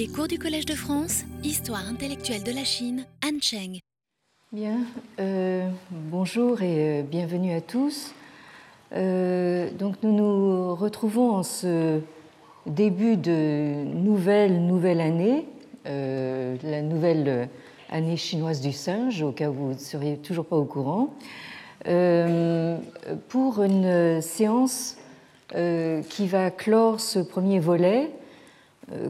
Les cours du Collège de France, Histoire intellectuelle de la Chine, Anne Cheng. Bien, euh, bonjour et euh, bienvenue à tous. Euh, donc nous nous retrouvons en ce début de nouvelle nouvelle année, la nouvelle année chinoise du singe, au cas où vous ne seriez toujours pas au courant, pour une séance qui va clore ce premier volet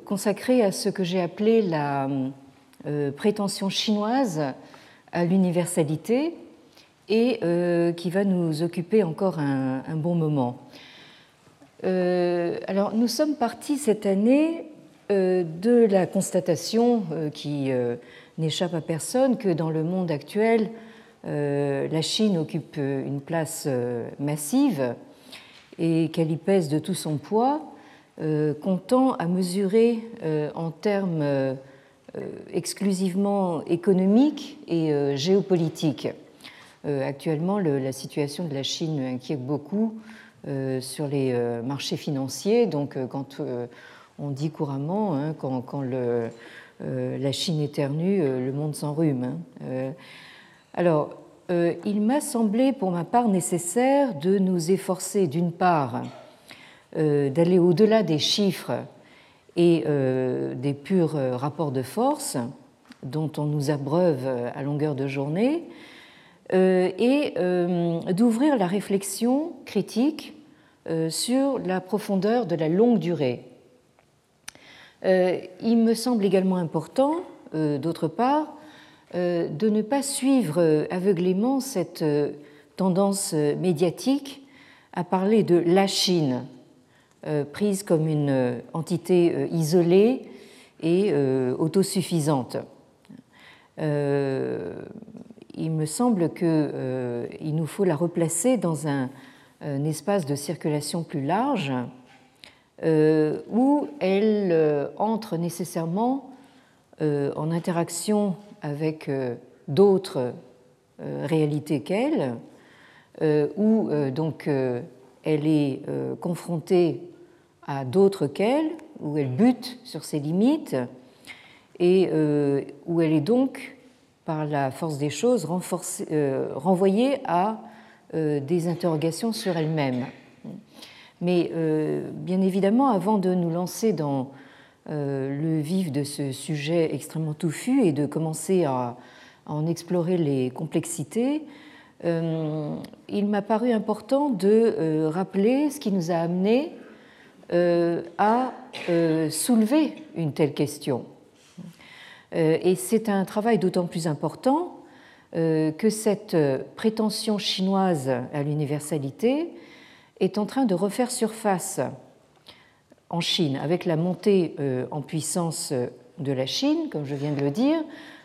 consacré à ce que j'ai appelé la euh, prétention chinoise à l'universalité et euh, qui va nous occuper encore un, bon moment. alors, nous sommes partis cette année de la constatation qui n'échappe à personne que dans le monde actuel, la Chine occupe une place massive et qu'elle y pèse de tout son poids euh, comptant à mesurer euh, en termes euh, exclusivement économiques et géopolitiques. Actuellement, la situation de la Chine inquiète beaucoup sur les marchés financiers. Donc, quand on dit couramment, hein, quand, la Chine éternue, le monde s'enrhume. Hein. Alors, il m'a semblé pour ma part nécessaire de nous efforcer d'une part d'aller au-delà des chiffres et euh, des purs euh, rapports de force dont on nous abreuve à longueur de journée, et d'ouvrir la réflexion critique sur la profondeur de la longue durée. Il me semble également important, d'autre part, de ne pas suivre aveuglément cette tendance médiatique à parler de la Chine euh, prise comme une euh, entité euh, isolée et autosuffisante. il me semble qu'il nous faut la replacer dans un, espace de circulation plus large où elle entre nécessairement en interaction avec d'autres réalités qu'elle, où donc elle est confrontée à d'autres qu'elle, où elle bute sur ses limites, et euh, où elle est donc, par la force des choses, euh, renvoyée à euh, des interrogations sur elle-même. Mais bien évidemment, avant de nous lancer dans le vif de ce sujet extrêmement touffu et de commencer à, en explorer les complexités, il m'a paru important de rappeler ce qui nous a amené euh, à euh, soulever une telle question. Euh, et c'est un travail d'autant plus important que cette prétention chinoise à l'universalité est en train de refaire surface en Chine, avec la montée en puissance de la Chine, comme je viens de le dire,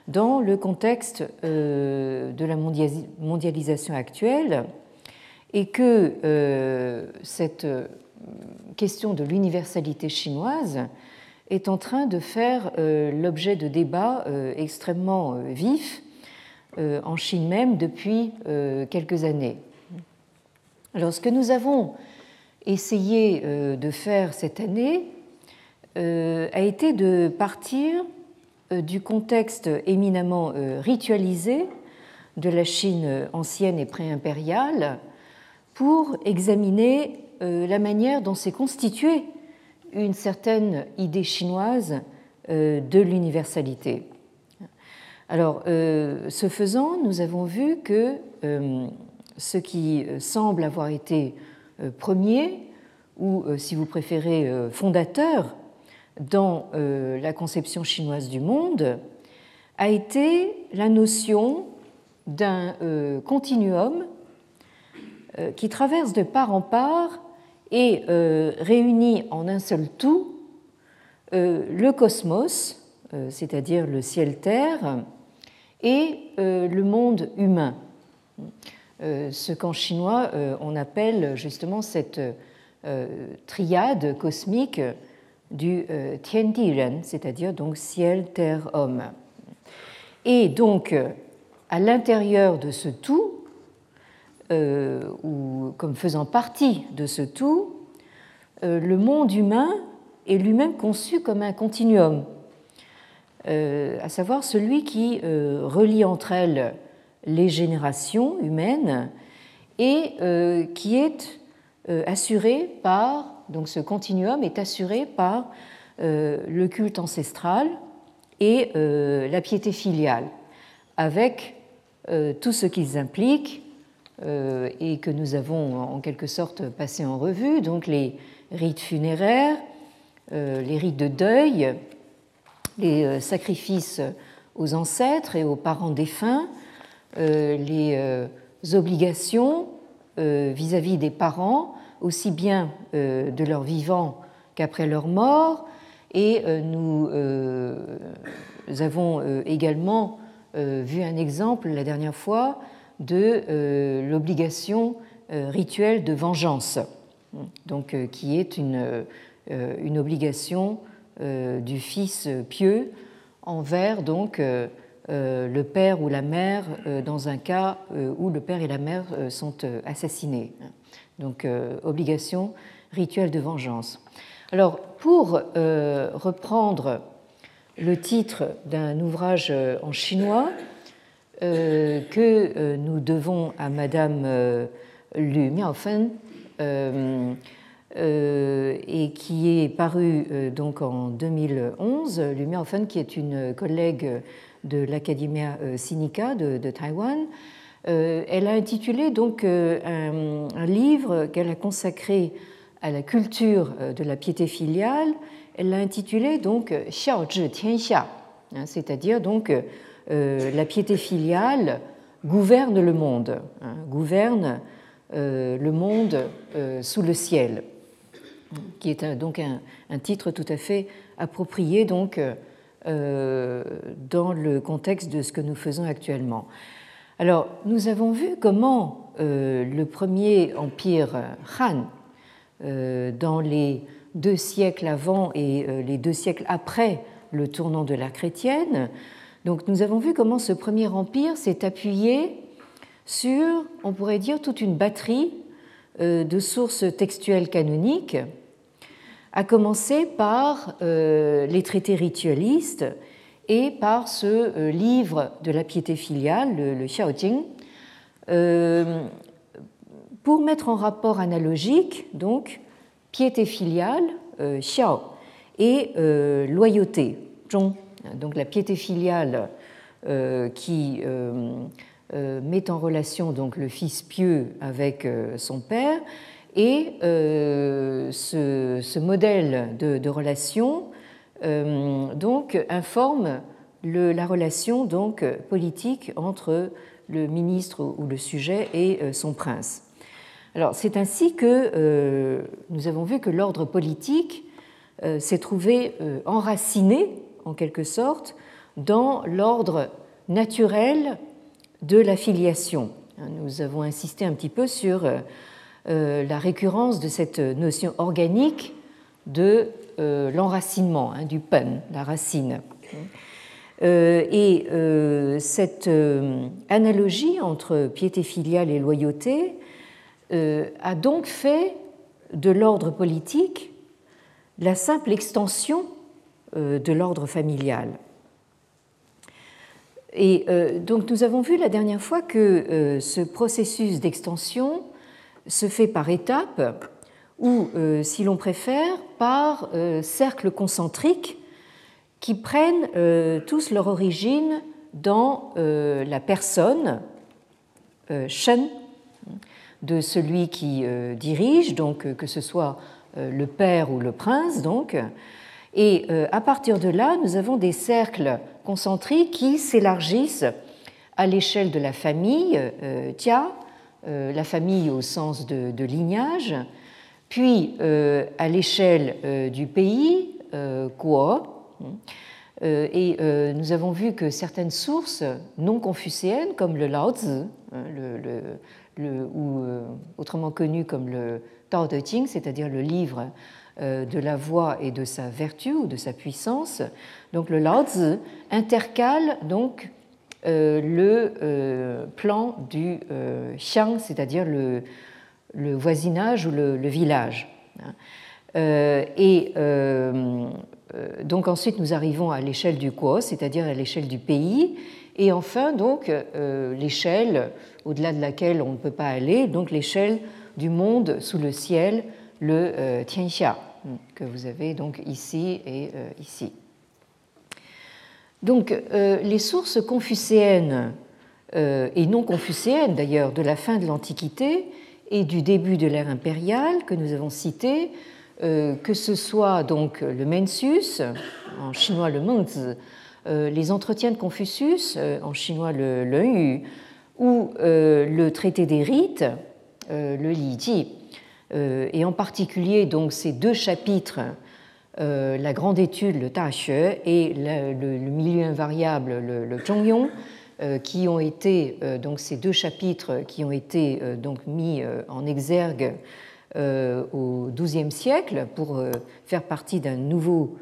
dans le contexte de la mondialisation actuelle, et que cette question de l'universalité chinoise est en train de faire euh, l'objet de débats euh, extrêmement euh, vifs en Chine même depuis quelques années. Alors ce que nous avons essayé de faire cette année a été de partir du contexte éminemment ritualisé de la Chine ancienne et préimpériale pour examiner euh, la manière dont s'est constituée une certaine idée chinoise euh, de l'universalité. Alors, euh, ce faisant, nous avons vu que ce qui semble avoir été premier, ou si vous préférez fondateur, dans la conception chinoise du monde, a été la notion d'un continuum qui traverse de part en part et euh, réunit en un seul tout euh, le cosmos, euh, c'est-à-dire le ciel-terre, et le monde humain, ce qu'en chinois on appelle justement cette triade cosmique du Tiandiren, c'est-à-dire donc ciel, terre, homme. Et donc, à l'intérieur de ce tout, euh, ou comme faisant partie de ce tout, euh, le monde humain est lui-même conçu comme un continuum, à savoir celui qui relie entre elles les générations humaines et qui est assuré par, donc ce continuum est assuré par le culte ancestral et la piété filiale, avec tout ce qu'ils impliquent et que nous avons en quelque sorte passé en revue, donc les rites funéraires, euh, les rites de deuil, les euh, sacrifices aux ancêtres et aux parents défunts, euh, les obligations vis-à-vis des parents, aussi bien de leur vivant qu'après leur mort. Et nous avons également vu un exemple la dernière fois de l'obligation rituelle de vengeance, donc, qui est une euh, une obligation euh, du fils pieux envers donc euh, le père ou la mère dans un cas où le père et la mère sont assassinés. Donc obligation rituelle de vengeance. Alors pour reprendre le titre d'un ouvrage en chinois que nous devons à Madame Lu Miaofen, euh, et qui est paru euh, donc en 2011. Lu Miaofen, qui est une collègue de l'Academia euh, Sinica de Taïwan, elle a intitulé donc un, livre qu'elle a consacré à la culture de la piété filiale. Elle l'a intitulé donc Xiao Zhi Tianxia, hein, c'est-à-dire donc la piété filiale gouverne le monde, hein, gouverne le monde sous le ciel qui est donc un, titre tout à fait approprié donc, euh, dans le contexte de ce que nous faisons actuellement. Alors, nous avons vu comment euh, le premier empire Han, euh, dans les deux siècles avant et les deux siècles après le tournant de l'ère chrétienne, donc nous avons vu comment ce premier empire s'est appuyé sur, on pourrait dire, toute une batterie de sources textuelles canoniques à commencer par euh, les traités ritualistes et par ce euh, livre de la piété filiale, le, le Xiaojing, euh, pour mettre en rapport analogique donc piété filiale, Xiao, et loyauté, Zhong. Donc la piété filiale qui met en relation donc le fils pieux avec son père et euh, ce, modèle de, relation euh, donc informe la relation donc politique entre le ministre ou le sujet et euh, son prince. Alors c'est ainsi que nous avons vu que l'ordre politique s'est trouvé enraciné en quelque sorte dans l'ordre naturel de la filiation. Nous avons insisté un petit peu sur euh, la récurrence de cette notion organique de euh, l'enracinement, hein, du pen, la racine. Euh, et cette analogie entre piété filiale et loyauté a donc fait de l'ordre politique la simple extension de l'ordre familial. Et donc nous avons vu la dernière fois que ce processus d'extension se fait par étapes ou, euh, si l'on préfère, par euh, cercles concentriques qui prennent euh, tous leur origine dans la personne, Shen, de celui qui dirige, donc que ce soit le père ou le prince, donc. Et à partir de là, nous avons des cercles concentriques qui s'élargissent à l'échelle de la famille, Tia, la famille au sens de, lignage, puis euh, à l'échelle euh, du pays, Guo. Et nous avons vu que certaines sources non confucéennes, comme le Lao Tzu, hein, ou autrement connu comme le Tao Te Ching, c'est-à-dire le livre de la voix et de sa vertu ou de sa puissance, donc le Lao Tzu intercale donc euh, le euh, plan du euh, xiang, c'est-à-dire le, voisinage ou le, village. Hein. Et donc ensuite nous arrivons à l'échelle du Kuo, c'est-à-dire à, l'échelle du pays, et enfin donc l'échelle au-delà de laquelle on ne peut pas aller, donc l'échelle du monde sous le ciel, le Tianxia, que vous avez donc ici et ici. Donc les sources confucéennes et non confucéennes d'ailleurs de la fin de l'Antiquité et du début de l'ère impériale que nous avons cité, euh, que ce soit donc le Mencius, en chinois le Mengzi, euh, les entretiens de Confucius, euh, en chinois le Yu, ou le traité des rites, le Li Ji, et en particulier donc ces deux chapitres, la grande étude, le Ta et le, milieu invariable, le, le Zhongyong, qui ont été euh, donc ces deux chapitres qui ont été euh, donc mis en exergue au XIIe siècle pour faire partie d'un nouveau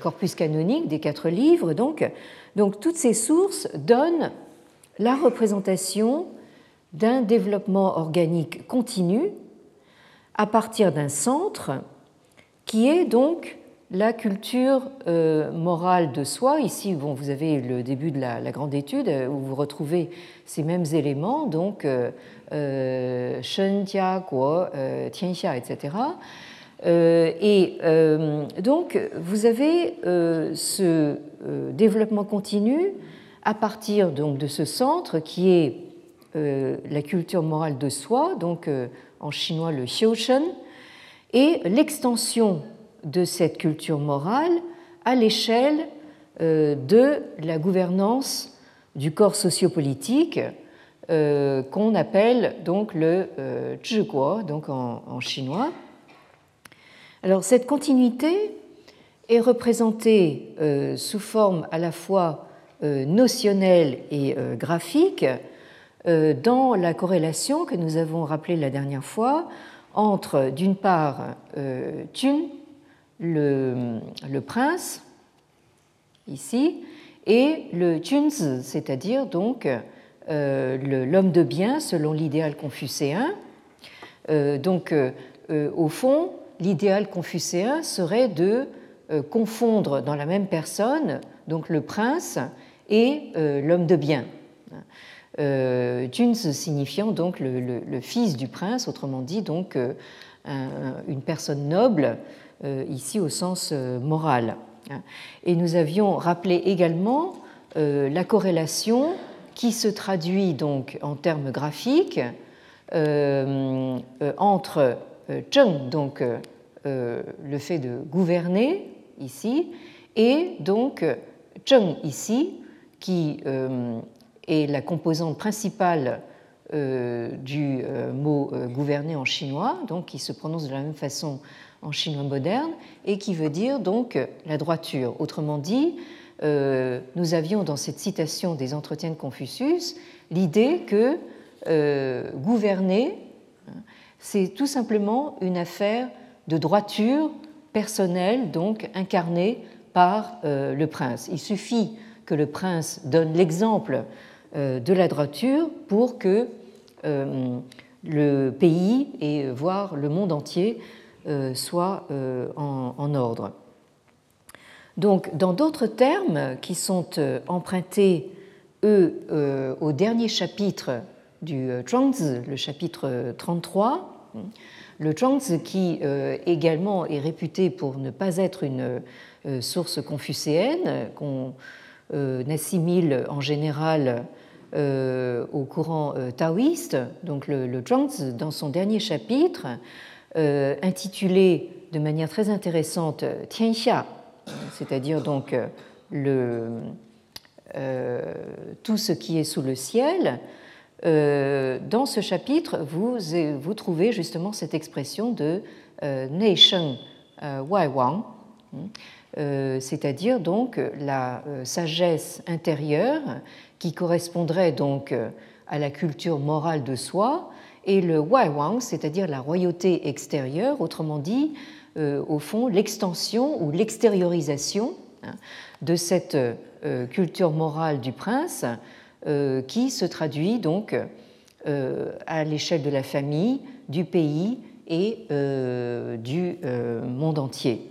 corpus canonique des quatre livres. Donc, donc toutes ces sources donnent la représentation d'un développement organique continu à partir d'un centre qui est donc la culture euh, morale de soi, ici vous avez le début de la, grande étude euh, où vous retrouvez ces mêmes éléments, donc euh, Shen, Guo, Tianxia, etc. et donc vous avez ce développement continu à partir de ce centre qui est la culture morale de soi, donc en chinois le Xiushen, et l'extension de cette culture morale à l'échelle euh, de la gouvernance du corps sociopolitique euh, qu'on appelle donc le euh, en, chinois. Alors cette continuité est représentée sous forme à la fois notionnelle et graphique dans la corrélation que nous avons rappelée la dernière fois entre d'une part le, prince, ici, et le Junzi, c'est-à-dire donc euh, l'homme de bien selon l'idéal confucéen. Euh, donc, euh, au fond, l'idéal confucéen serait de confondre dans la même personne donc le prince et l'homme de bien. Euh, signifiant donc le, fils du prince, autrement dit donc une personne noble ici au sens euh, moral. Et nous avions rappelé également euh, la corrélation qui se traduit donc en termes graphiques entre Zheng, donc le fait de gouverner ici, et donc Zheng ici, qui est la composante principale du mot gouverner en chinois, donc qui se prononce de la même façon en chinois moderne et qui veut dire donc la droiture. Autrement dit, euh, nous avions dans cette citation des entretiens de Confucius l'idée que euh, gouverner, c'est tout simplement une affaire de droiture personnelle, donc incarnée par euh, le prince. Il suffit que le prince donne l'exemple de la droiture pour que le pays et voire le monde entier soit euh, en, ordre. Donc, dans d'autres termes qui sont euh, empruntés, eux, au dernier chapitre du Zhuangzi, le chapitre 33, le Zhuangzi qui également est réputé pour ne pas être une source confucéenne, qu'on assimile en général au courant taoïste. Donc le, Zhuangzi, dans son dernier chapitre, euh, intitulé de manière très intéressante Tianxia, c'est-à-dire donc euh, le, euh, tout ce qui est sous le ciel. dans ce chapitre, vous, vous trouvez justement cette expression de Sheng Wai Wang, c'est-à-dire donc la sagesse intérieure qui correspondrait donc à la culture morale de soi et le Waiwang, c'est-à-dire la royauté extérieure, autrement dit, euh, au fond, l'extension ou l'extériorisation hein, de cette euh, culture morale du prince euh, qui se traduit donc à l'échelle de la famille, du pays et du monde entier.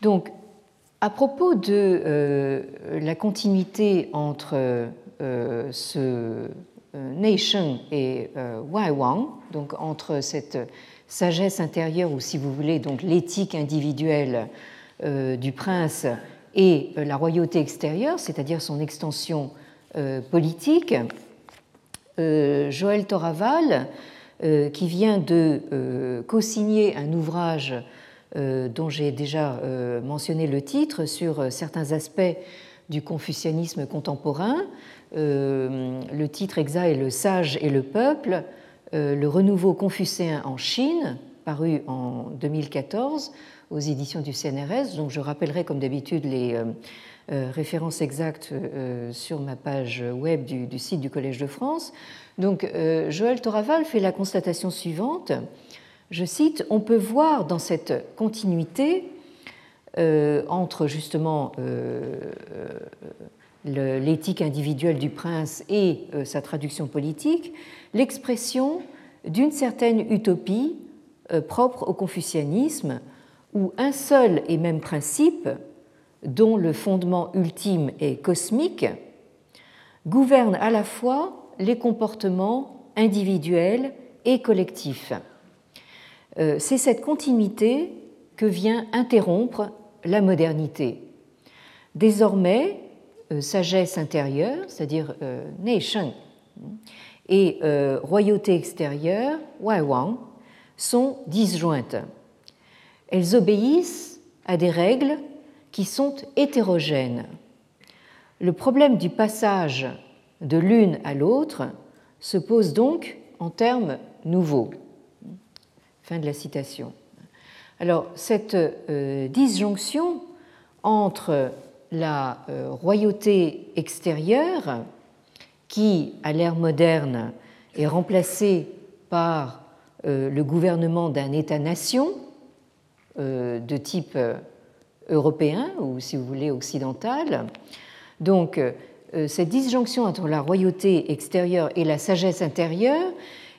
Donc, à propos de la continuité entre ce Nation et Wai Wang, donc entre cette sagesse intérieure ou si vous voulez donc l'éthique individuelle du prince et la royauté extérieure, c'est-à-dire son extension politique, Joël Toraval euh, qui vient de euh, co-signer un ouvrage euh, dont j'ai déjà mentionné le titre sur certains aspects du confucianisme contemporain. Le titre exact est Le sage et le peuple, le renouveau confucéen en Chine, paru en 2014 aux éditions du CNRS. Donc je rappellerai comme d'habitude les références exactes sur ma page web du, site du Collège de France. Donc euh, Joël Toraval fait la constatation suivante, je cite, On peut voir dans cette continuité euh, entre justement euh, l'éthique individuelle du prince et sa traduction politique l'expression d'une certaine utopie propre au confucianisme où un seul et même principe, dont le fondement ultime est cosmique, gouverne à la fois les comportements individuels et collectifs. Euh, c'est cette continuité que vient interrompre la modernité. Désormais, euh, sagesse intérieure, c'est-à-dire euh, nation, et royauté extérieure, Waiwang, sont disjointes. Elles obéissent à des règles qui sont hétérogènes. Le problème du passage de l'une à l'autre se pose donc en termes nouveaux. Fin de la citation. Alors, cette euh, disjonction entre la euh, royauté extérieure, qui, à l'ère moderne, est remplacée par euh, le gouvernement d'un État-nation de type européen ou, si vous voulez, occidental, donc euh, cette disjonction entre la royauté extérieure et la sagesse intérieure,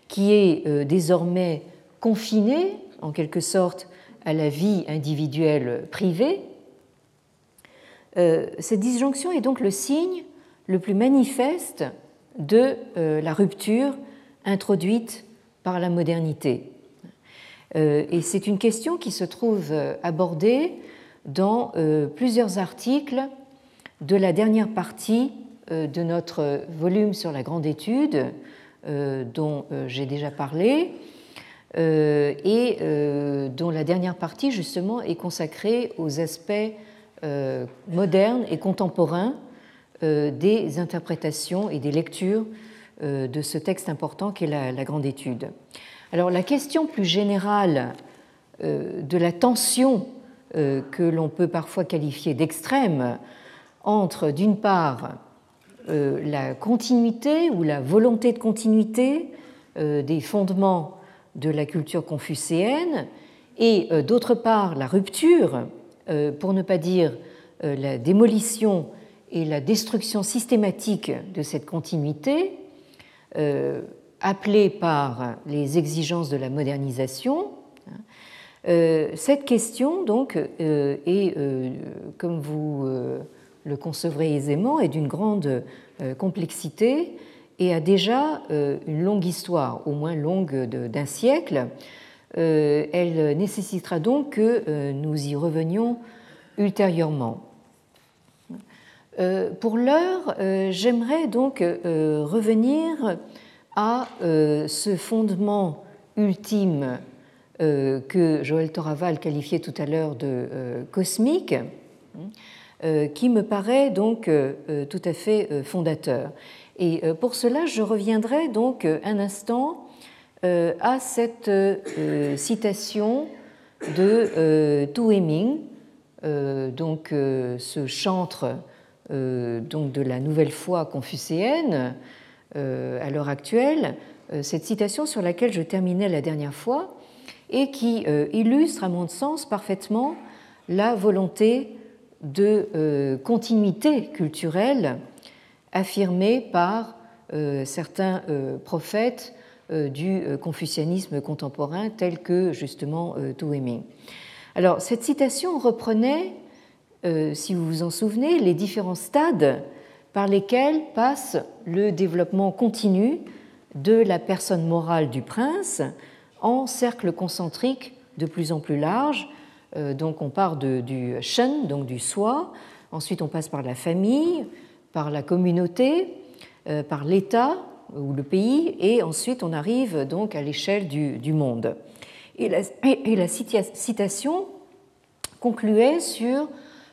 qui est euh, désormais confinée, en quelque sorte, à la vie individuelle privée, euh, cette disjonction est donc le signe le plus manifeste de la rupture introduite par la modernité. Et c'est une question qui se trouve abordée dans plusieurs articles de la dernière partie euh, de notre volume sur la grande étude, euh, dont euh, j'ai déjà parlé, et dont la dernière partie, justement, est consacrée aux aspects modernes et contemporains des interprétations et des lectures de ce texte important qu'est la, grande étude. Alors la question plus générale de la tension que l'on peut parfois qualifier d'extrême entre, d'une part, euh, la continuité ou la volonté de continuité euh, des fondements de la culture confucéenne et euh, d'autre part la rupture, pour ne pas dire la démolition et la destruction systématique de cette continuité, appelée par les exigences de la modernisation. Cette question, donc, est, comme vous le concevrez aisément, est d'une grande euh, complexité et a déjà euh, une longue histoire, au moins longue d'un siècle. Euh, elle nécessitera donc que nous y revenions ultérieurement. Pour l'heure, j'aimerais donc revenir à ce fondement ultime que Joël Toraval qualifiait tout à l'heure de cosmique, euh, qui me paraît donc euh, euh, tout à fait fondateur. Et pour cela, je reviendrai donc un instant à cette citation de Tu Heming, donc ce chantre donc de la nouvelle foi confucéenne à l'heure actuelle, cette citation sur laquelle je terminais la dernière fois et qui illustre, à mon sens, parfaitement la volonté de euh, continuité culturelle affirmée par euh, certains euh, prophètes du confucianisme contemporain tels que justement Tu Alors, cette citation reprenait, si vous vous en souvenez, les différents stades par lesquels passe le développement continu de la personne morale du prince en cercle concentrique de plus en plus large. Donc on part du shen, donc du soi, ensuite on passe par la famille, par la communauté, par l'État, ou le pays, et ensuite on arrive donc à l'échelle du, monde. Et la, citation concluait sur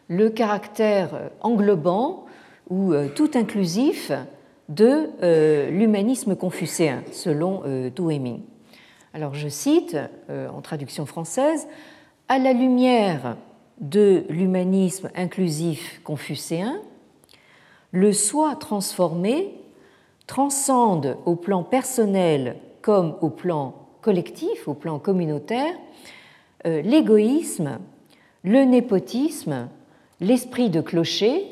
le caractère englobant ou euh, tout inclusif de euh, l'humanisme confucéen, selon euh. Alors je cite, en traduction française, à la lumière de l'humanisme inclusif confucéen, le soi transformé transcende au plan personnel comme au plan collectif, au plan communautaire, euh, l'égoïsme, le népotisme, l'esprit de clocher,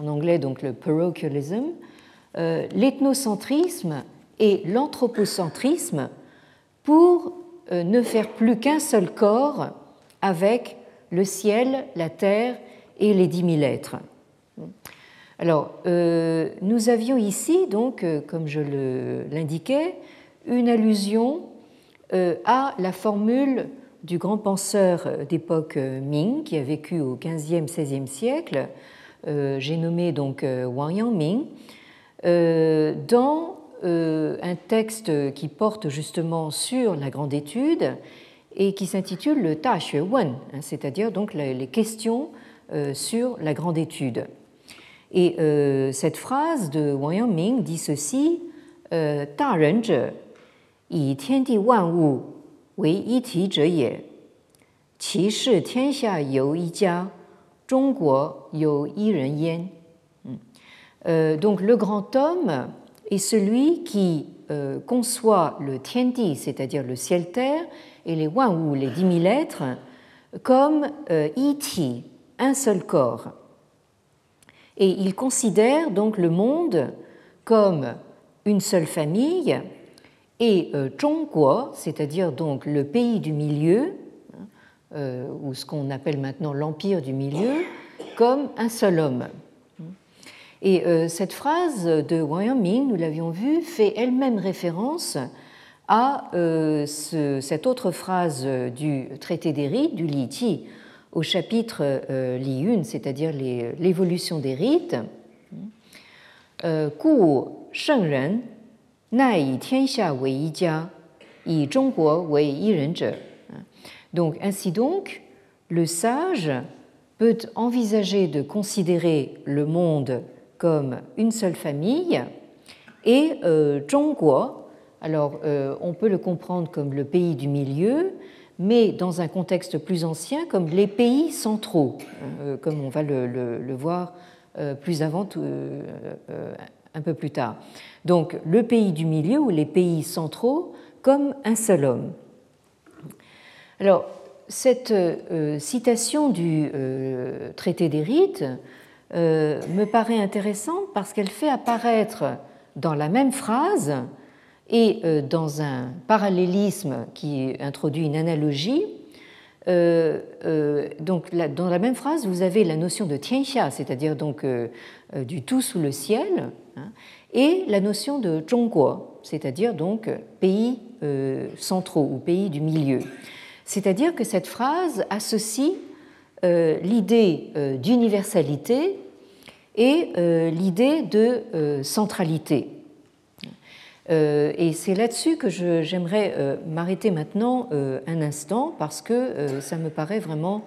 en anglais donc le parochialism, euh, l'ethnocentrisme et l'anthropocentrisme pour euh, ne faire plus qu'un seul corps avec le ciel, la terre et les dix mille êtres. Alors, euh, nous avions ici, donc, euh, comme je l'indiquais, une allusion euh, à la formule du grand penseur d'époque Ming, qui a vécu au XVe, XVIe siècle, j'ai nommé donc Wang Yangming, dans un texte qui porte justement sur la grande étude et qui s'intitule le Ta Xue Wen, hein, c'est-à-dire donc les questions sur la grande étude. Et euh, cette phrase de Wang Yangming dit ceci euh, donc le grand homme est celui qui euh, conçoit le tiandi, c'est-à-dire le ciel-terre, et les Wu, les dix mille êtres, comme iti, un seul corps et il considère donc le monde comme une seule famille et euh, Zhongguo, c'est-à-dire donc le pays du milieu, euh, ou ce qu'on appelle maintenant l'empire du milieu, comme un seul homme. Et euh, cette phrase de Wang nous l'avions vu, fait elle-même référence à cette autre phrase du traité des rites, du Li Qi, au chapitre euh, Li c'est-à-dire l'évolution des rites. Euh, donc, ainsi donc, le sage peut envisager de considérer le monde comme une seule famille et euh, Zhongguo, alors euh, on peut le comprendre comme le pays du milieu, mais dans un contexte plus ancien, comme les pays centraux, euh, comme on va le, voir euh, plus avant, euh, un peu plus tard. Donc le pays du milieu ou les pays centraux comme un seul homme. Alors, cette citation du traité des rites me paraît intéressante parce qu'elle fait apparaître dans la même phrase et euh, dans un parallélisme qui introduit une analogie, euh, euh, donc dans la même phrase, vous avez la notion de tianxia, c'est-à-dire donc du tout sous le ciel, hein, et la notion de zhongguo, c'est-à-dire donc pays centraux ou pays du milieu. C'est-à-dire que cette phrase associe l'idée d'universalité et l'idée de centralité. Euh, et c'est là-dessus que j'aimerais euh, m'arrêter maintenant euh, un instant parce que ça me paraît vraiment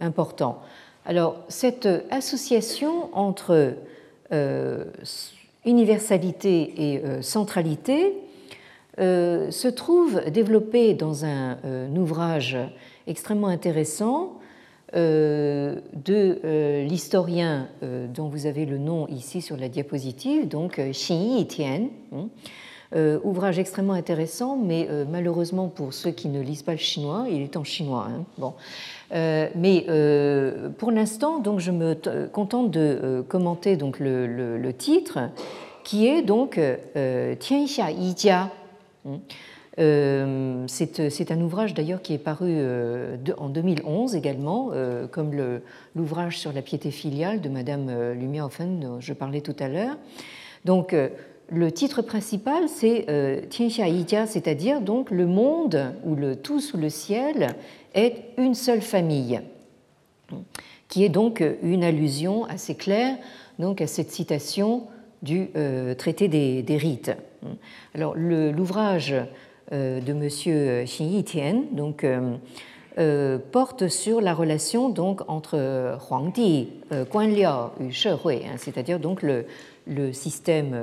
important. Alors, cette association entre universalité et centralité se trouve développée dans un ouvrage extrêmement intéressant de euh, l'historien euh, dont vous avez le nom ici sur la diapositive, donc Xin Yitian. Hein. ouvrage extrêmement intéressant, mais malheureusement pour ceux qui ne lisent pas le chinois, il est en chinois. Hein. Bon. mais pour l'instant, donc, je me contente de commenter donc, le, titre, qui est donc Tianxia Yijia. Hein. C'est un ouvrage d'ailleurs qui est paru en 2011 également, comme l'ouvrage sur la piété filiale de Madame Lumiofen dont je parlais tout à l'heure. Donc, le titre principal, c'est Tianxia c'est-à-dire donc le monde ou le tout sous le ciel est une seule famille, qui est donc une allusion assez claire donc à cette citation du euh, traité des, rites. Alors l'ouvrage euh, de M. Xin Yitian donc euh, porte sur la relation donc entre Huangdi, Guanliao et Shehui, hein, c'est-à-dire donc le, système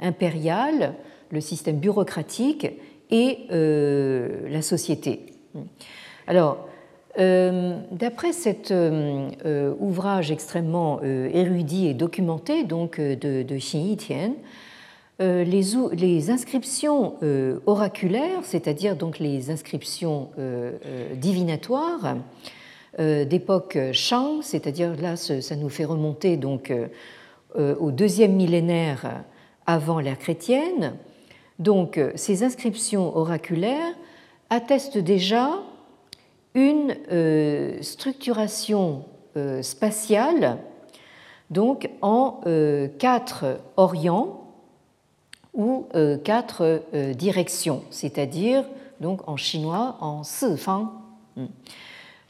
impérial, le système bureaucratique et la société. Alors, euh, d'après cet euh, euh, ouvrage extrêmement érudit et documenté donc, de, de Xin Yitian, les, les, inscriptions oraculaires, c'est-à-dire les inscriptions divinatoires d'époque Shang, c'est-à-dire là ça nous fait remonter donc au deuxième millénaire avant l'ère chrétienne. Donc ces inscriptions oraculaires attestent déjà une euh, structuration euh, spatiale donc en euh, quatre orients ou quatre directions, c'est-à-dire donc en chinois en fang.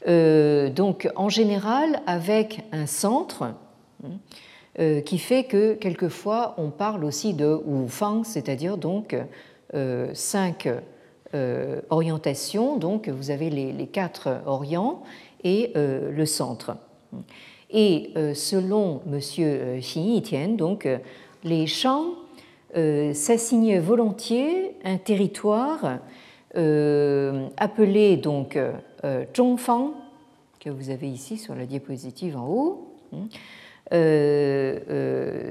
donc en général avec un centre qui fait que quelquefois on parle aussi de fang, c'est-à-dire donc cinq euh, orientation. Donc, vous avez les, quatre orients et euh, le centre. Et euh, selon M. Xin Yitian, donc, les champs s'assignaient volontiers un territoire appelé donc Zhongfang, que vous avez ici sur la diapositive en haut,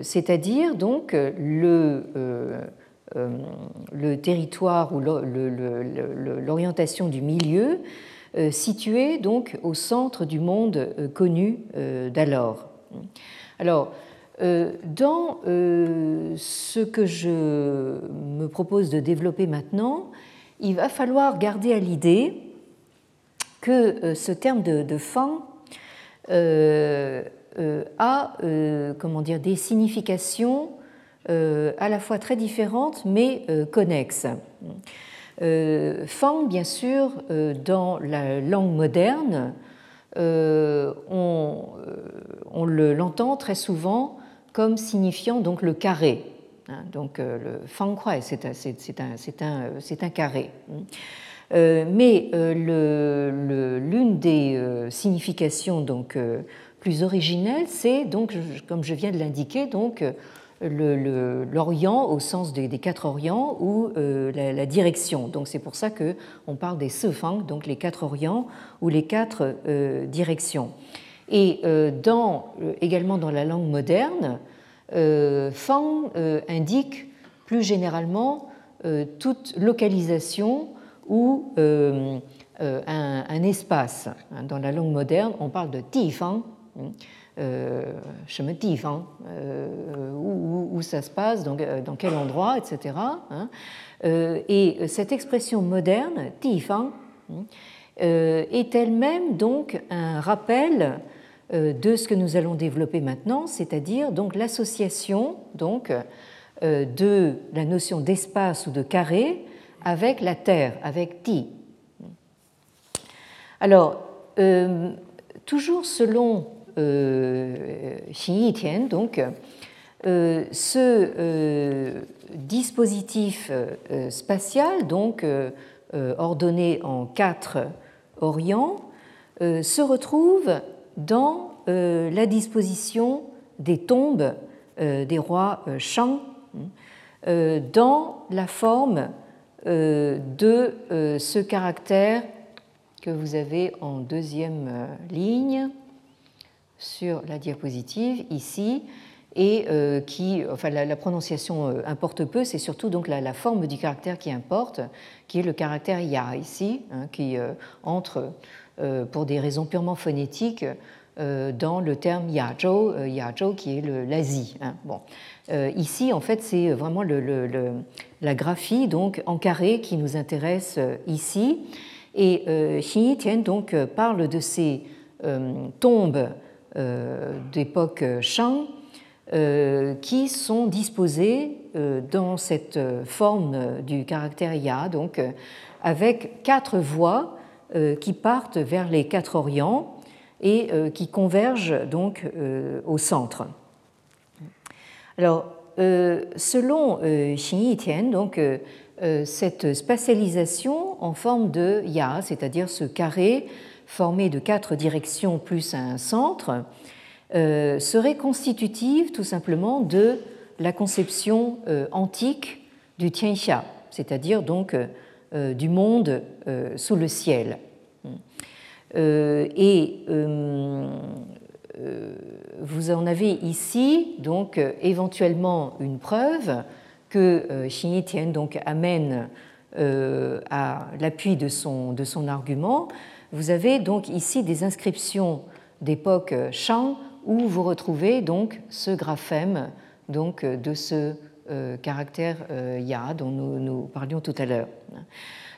c'est-à-dire donc le euh, le territoire ou l'orientation du milieu euh, situé donc au centre du monde euh, connu d'alors. Alors, dans ce que je me propose de développer maintenant, il va falloir garder à l'idée que ce terme de, de fan a comment dire, des significations euh, à la fois très différentes mais euh, connexes. Euh, Fang, bien sûr, dans la langue moderne, on l'entend très souvent comme signifiant donc le carré. Hein, donc le fang c'est un, un, un, carré. mais l'une des significations donc plus originelles, c'est donc, comme je viens de l'indiquer, donc l'Orient au sens des, quatre Orients ou euh, la, direction. Donc c'est pour ça qu'on parle des Sefang, donc les quatre Orients ou les quatre euh, directions. Et euh, dans, également dans la langue moderne, Fang indique plus généralement toute localisation ou un, espace. Dans la langue moderne, on parle de Tifang euh, euh, où, où, ça se passe, dans, euh, quel endroit, etc. Hein. et cette expression moderne, tifang, hein, est elle-même donc un rappel de ce que nous allons développer maintenant, c'est-à-dire donc l'association donc de la notion d'espace ou de carré avec la terre, avec ti. Alors, toujours selon euh, Xin Yitian, donc, euh, ce euh, dispositif spatial, donc ordonné en quatre orients, se retrouve dans la disposition des tombes des rois Shang, dans la forme de ce caractère que vous avez en deuxième ligne, sur la diapositive ici et euh, qui, enfin la, prononciation euh, importe peu, c'est surtout donc la, forme du caractère qui importe, qui est le caractère ya ici, hein, qui euh, entre pour des raisons purement phonétiques dans le terme Yazhou, Yazhou qui est l'Asie. Hein. Bon. ici, en fait, c'est vraiment la graphie donc en carré qui nous intéresse ici. Et Xin Yitian donc parle de ces tombes d'époque Shang qui sont disposées dans cette forme du caractère Ya, donc avec quatre voies euh, qui partent vers les quatre orients et euh, qui convergent donc euh, au centre. Alors, selon Xin Yitian, donc cette spatialisation en forme de ya, c'est-à-dire ce carré formé de quatre directions plus un centre, serait constitutive tout simplement de la conception antique du Tianxia, c'est-à-dire donc euh, du monde euh, sous le ciel. Euh, et vous en avez ici donc éventuellement une preuve que Xin Yitian donc amène à l'appui de son, de son argument. Vous avez donc ici des inscriptions d'époque Shang où vous retrouvez donc ce graphème donc de ce euh, caractère euh, ya dont nous, parlions tout à l'heure.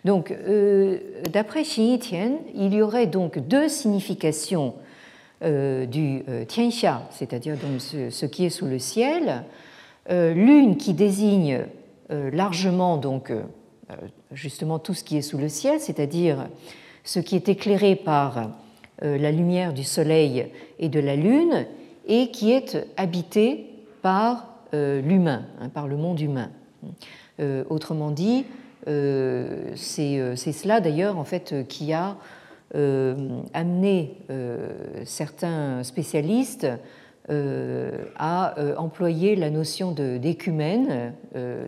Donc, euh, d'après Xin Yitian, il y aurait donc deux significations du tianxia, c'est-à-dire donc ce, qui est sous le ciel. L'une qui désigne largement donc justement tout ce qui est sous le ciel, c'est-à-dire ce qui est éclairé par la lumière du soleil et de la lune et qui est habité par euh, l'humain, hein, par le monde humain. Euh, autrement dit, euh, c'est cela d'ailleurs en fait qui a amené certains spécialistes à employer la notion d'écumène,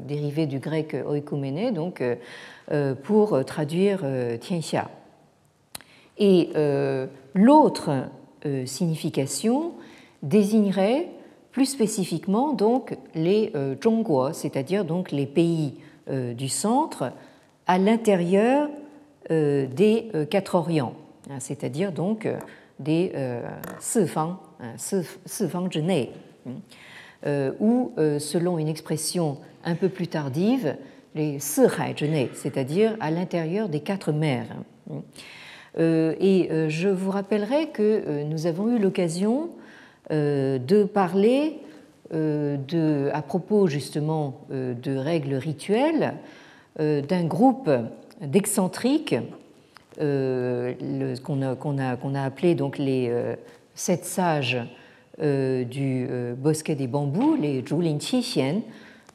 dérivée du grec oikoumene, donc pour traduire tianxia. Et l'autre signification désignerait plus spécifiquement donc les euh, Zhongguo, c'est-à-dire donc les pays euh, du centre à l'intérieur euh, des quatre Orients, hein, c'est-à-dire donc des Sifang, Sifang hein, ou selon une expression un peu plus tardive, les Sihai c'est-à-dire à l'intérieur des quatre mers. Hein. Et je vous rappellerai que nous avons eu l'occasion de parler euh, de, à propos justement euh, de règles rituelles d'un groupe d'excentriques qu'on a, a, appelé donc les sept sages du bosquet des bambous, les Zhulin Qixian,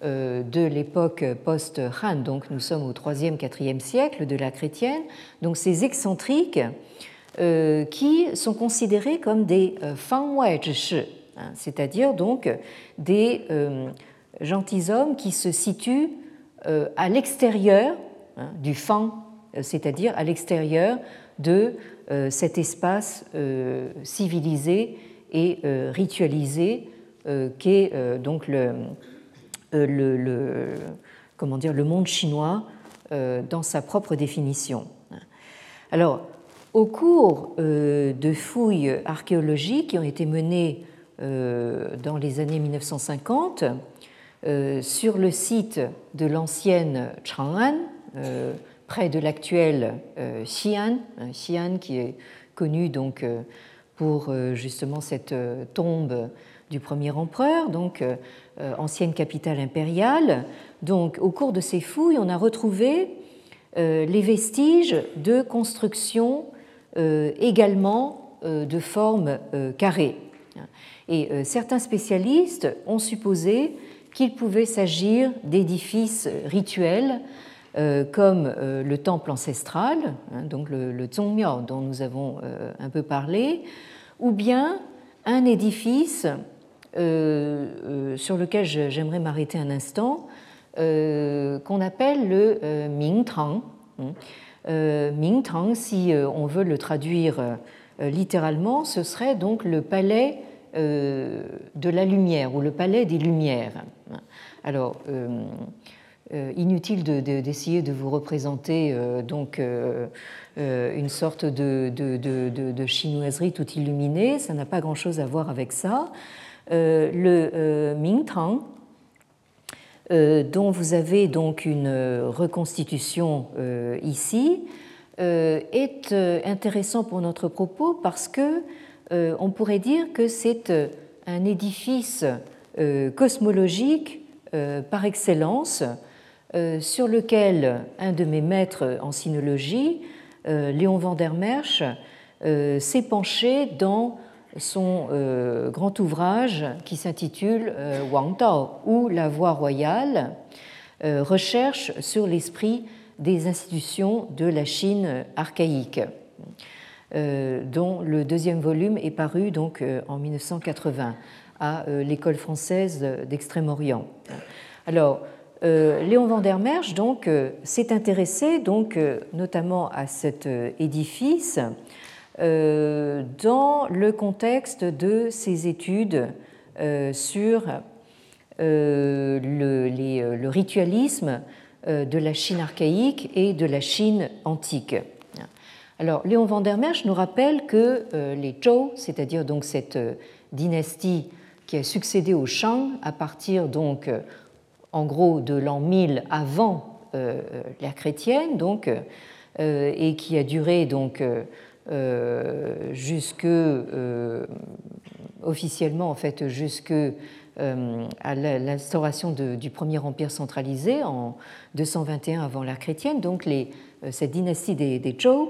de l'époque post-Han, donc nous sommes au 3e, 4e siècle de la chrétienne. Donc ces excentriques euh, qui sont considérés comme des euh, fangwai hein, c'est-à-dire donc des euh, gentilshommes qui se situent à l'extérieur hein, du fang, c'est-à-dire à, l'extérieur de cet espace civilisé et ritualisé qu'est donc le, le, comment dire, le monde chinois dans sa propre définition. Alors, au cours euh, de fouilles archéologiques qui ont été menées euh, dans les années 1950 euh, sur le site de l'ancienne Chang'an, près de l'actuel Xi'an, Xi'an qui est connu donc pour justement cette tombe du premier empereur, donc ancienne capitale impériale. Donc, au cours de ces fouilles, on a retrouvé les vestiges de constructions également euh, de forme euh, carrée. Et certains spécialistes ont supposé qu'il pouvait s'agir d'édifices rituels comme le temple ancestral, hein, donc le, Zongmiao dont nous avons un peu parlé, ou bien un édifice sur lequel j'aimerais m'arrêter un instant, qu'on appelle le Mingtang. Euh, Mingtang, si euh, on veut le traduire euh, littéralement, ce serait donc le palais de la lumière ou le palais des lumières. Alors, inutile d'essayer de, vous représenter donc une sorte de, de, chinoiserie tout illuminée. Ça n'a pas grand-chose à voir avec ça. le Mingtang, dont vous avez donc une reconstitution ici, est intéressant pour notre propos parce que on pourrait dire que c'est un édifice cosmologique par excellence euh, sur lequel un de mes maîtres en sinologie, euh, Léon van der Merch, euh, s'est penché dans son grand ouvrage qui s'intitule Wang Tao ou La Voie royale, recherche sur l'esprit des institutions de la Chine archaïque, dont le deuxième volume est paru donc en 1980 à l'école française d'Extrême-Orient. Alors, euh, Léon van der Merch euh, s'est intéressé donc euh, notamment à cet édifice dans le contexte de ses études sur le, le, ritualisme de la Chine archaïque et de la Chine antique. Alors Léon van der Merch nous rappelle que les Zhou, c'est-à-dire donc cette dynastie qui a succédé aux Shang à partir donc en gros de l'an 1000 avant euh, l'ère chrétienne, donc, euh, et qui a duré donc euh, jusque officiellement en fait jusque à l'instauration du premier empire centralisé en 221 avant l'ère chrétienne. Donc cette dynastie des, des Zhou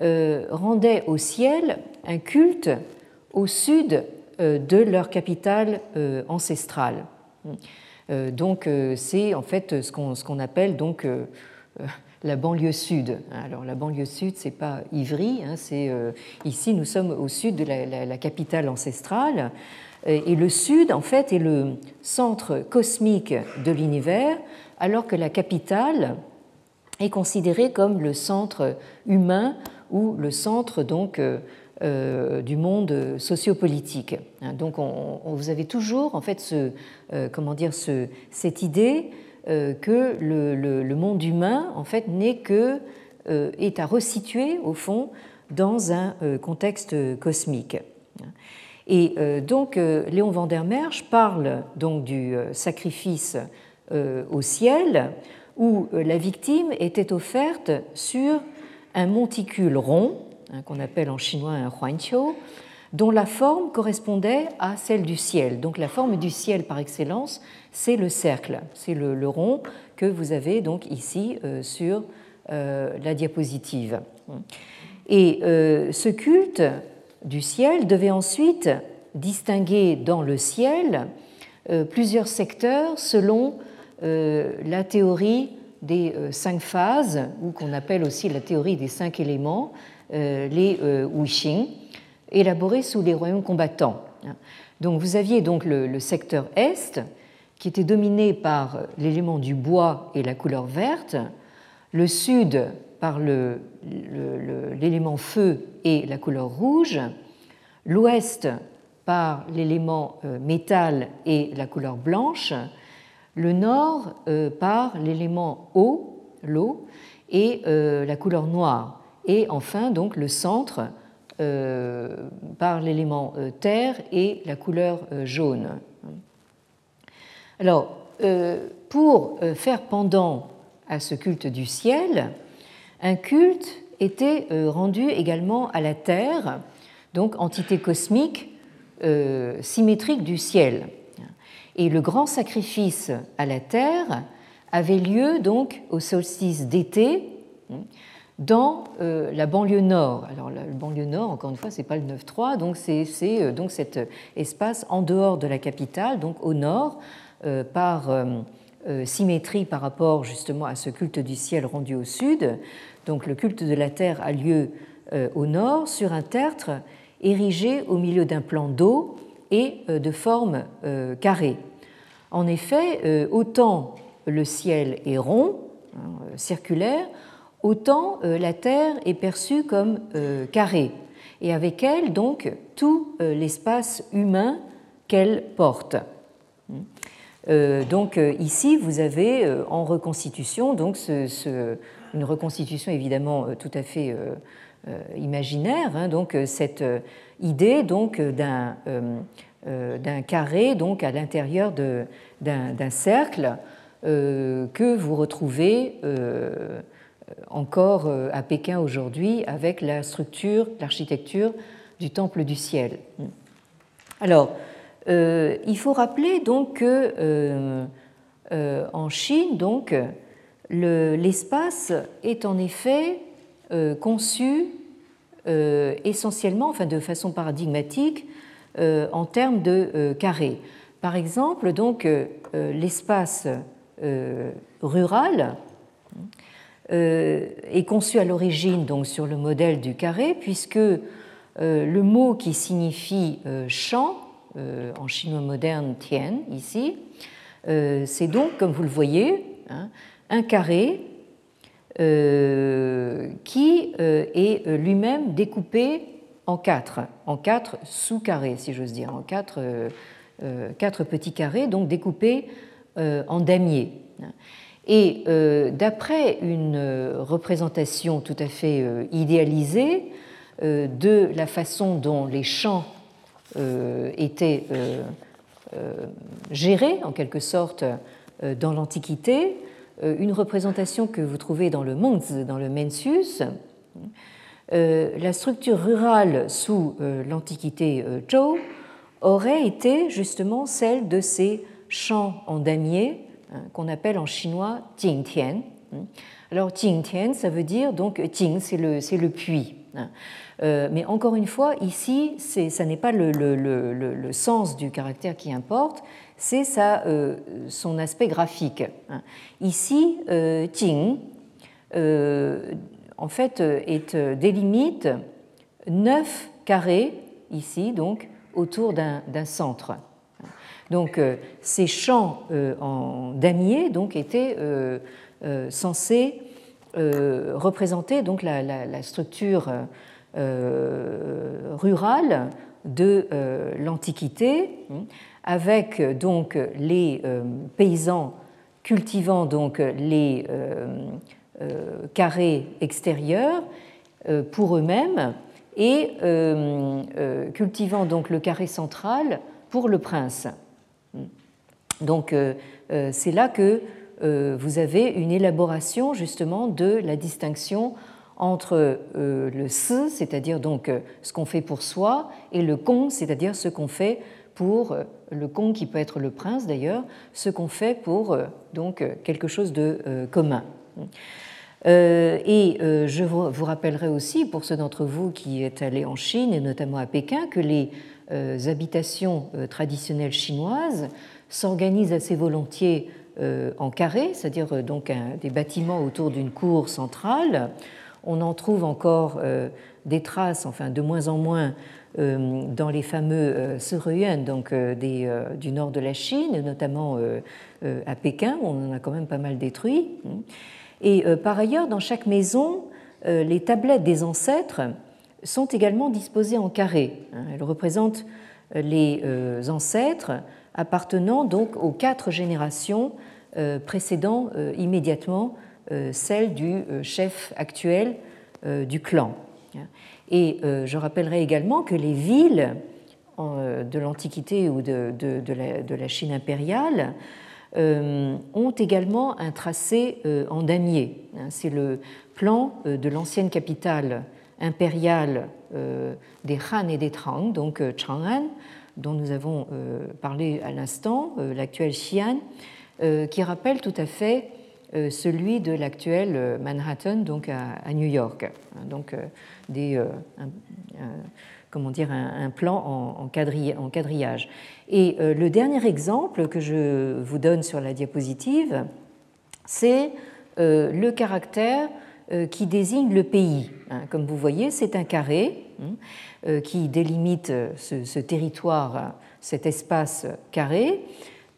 rendait au ciel un culte au sud de leur capitale ancestrale. Euh, donc euh, c'est en fait ce qu'on appelle donc euh, la banlieue sud. Alors la banlieue sud, c'est pas Ivry, hein, c'est ici nous sommes au sud de la, capitale ancestrale. Et le sud, en fait, est le centre cosmique de l'univers, alors que la capitale est considérée comme le centre humain ou le centre donc euh, du monde sociopolitique. Hein, donc on, vous avez toujours en fait ce, euh, comment dire, ce, cette idée euh, que le, monde humain en fait n'est que est à resituer au fond dans un contexte cosmique. Et donc Léon van der Merch parle donc du sacrifice au ciel où la victime était offerte sur un monticule rond Hein, qu'on appelle en chinois un huanqiu, dont la forme correspondait à celle du ciel. Donc la forme du ciel par excellence, c'est le cercle, c'est le, rond que vous avez donc ici euh, sur euh, la diapositive. Et euh, ce culte du ciel devait ensuite distinguer dans le ciel plusieurs secteurs selon la théorie des cinq phases, ou qu'on appelle aussi la théorie des cinq éléments, les Wuxing, élaborés sous les royaumes combattants. Donc vous aviez donc le, secteur est, qui était dominé par l'élément du bois et la couleur verte, le sud par l'élément feu et la couleur rouge, l'ouest par l'élément euh, métal et la couleur blanche, le nord par l'élément eau, l'eau, et la couleur noire et enfin donc le centre euh, par l'élément euh, terre et la couleur euh, jaune. Alors, pour faire pendant à ce culte du ciel, un culte était rendu également à la terre, donc entité cosmique symétrique du ciel. Et le grand sacrifice à la terre avait lieu donc au solstice d'été, dans euh, la banlieue nord. Alors la banlieue nord, encore une fois, c'est pas le 9-3, donc c'est euh, donc cet espace en dehors de la capitale, donc au nord, euh, par symétrie par rapport justement à ce culte du ciel rendu au sud. Donc le culte de la terre a lieu au nord sur un tertre érigé au milieu d'un plan d'eau et de forme carrée. En effet, autant le ciel est rond, hein, circulaire, autant euh, la Terre est perçue comme euh, carrée, et avec elle donc tout euh, l'espace humain qu'elle porte. Donc ici, vous avez en reconstitution donc une reconstitution évidemment tout à fait imaginaire, hein, donc cette idée donc d'un d'un carré donc à l'intérieur d'un cercle que vous retrouvez encore à Pékin aujourd'hui avec la structure, l'architecture du temple du ciel. Alors, euh, il faut rappeler donc que euh, euh, en Chine, donc, l'espace est en effet conçu essentiellement, enfin de façon paradigmatique, en termes de carré. Par exemple, donc l'espace rural est conçu à l'origine donc sur le modèle du carré, puisque le mot qui signifie champ euh, en chinois moderne Tian, ici. Euh, c'est donc, comme vous le voyez, hein, un carré euh, qui est lui-même découpé en quatre, en quatre sous-carrés, si j'ose dire, en quatre, quatre, petits carrés, donc découpés en damiers. Et d'après une représentation tout à fait idéalisée de la façon dont les champs euh, euh, euh, gérée en quelque sorte dans l'Antiquité, une représentation que vous trouvez dans le Mons, dans le Mencius. La structure rurale sous l'Antiquité Zhou aurait été justement celle de ces champs en damier qu'on appelle en chinois Jingtian. Alors Jingtian, ça veut dire donc Jing, c'est le, le puits. Hein. Euh, mais encore une fois, ici, ça n'est pas le, sens du caractère qui importe, c'est euh, son aspect graphique. Hein. Ici, euh, Jing, en fait, est, délimite neuf carrés, ici, donc, autour d'un centre. Donc, ces champs en damier donc, étaient censés représenter donc, la, structure euh, rurale de euh, l'Antiquité, avec donc les euh, paysans cultivant donc les carrés extérieurs pour eux-mêmes et cultivant donc le carré central pour le prince. Donc c'est là que vous avez une élaboration justement de la distinction entre euh, le se, c'est-à-dire donc euh, ce qu'on fait pour soi, et le con, c'est-à-dire ce qu'on fait pour euh, le con qui peut être le prince d'ailleurs, ce qu'on fait pour donc quelque chose de commun. Et je vous rappellerai aussi, pour ceux d'entre vous qui êtes allés en Chine et notamment à Pékin, que les habitations traditionnelles chinoises s'organisent assez volontiers en carré, c'est-à-dire donc des bâtiments autour d'une cour centrale on en trouve encore euh, des traces, enfin de moins en moins, euh, dans les fameux euh, Seruyuan, donc du nord de la Chine, notamment à Pékin, où on en a quand même pas mal détruit. Et par ailleurs, dans chaque maison, les tablettes des ancêtres sont également disposées en carré. Hein. Elles représentent les ancêtres appartenant donc aux quatre générations précédant immédiatement euh, celle du euh, chef actuel euh, du clan. Et je rappellerai également que les villes de l'Antiquité ou de, la, Chine impériale ont également un tracé en damier. Hein. C'est le plan de l'ancienne capitale impériale des Han et des Trang, donc Chang'an, dont nous avons parlé à l'instant, l'actuel Xi'an, qui rappelle tout à fait euh, celui de l'actuel euh, Manhattan, donc à, New York. Hein, donc, euh, des, comment dire, un, plan en, quadrillage. Et le dernier exemple que je vous donne sur la diapositive, c'est le caractère qui désigne le pays. Hein. Comme vous voyez, c'est un carré hein, qui délimite ce, ce, territoire, cet espace carré,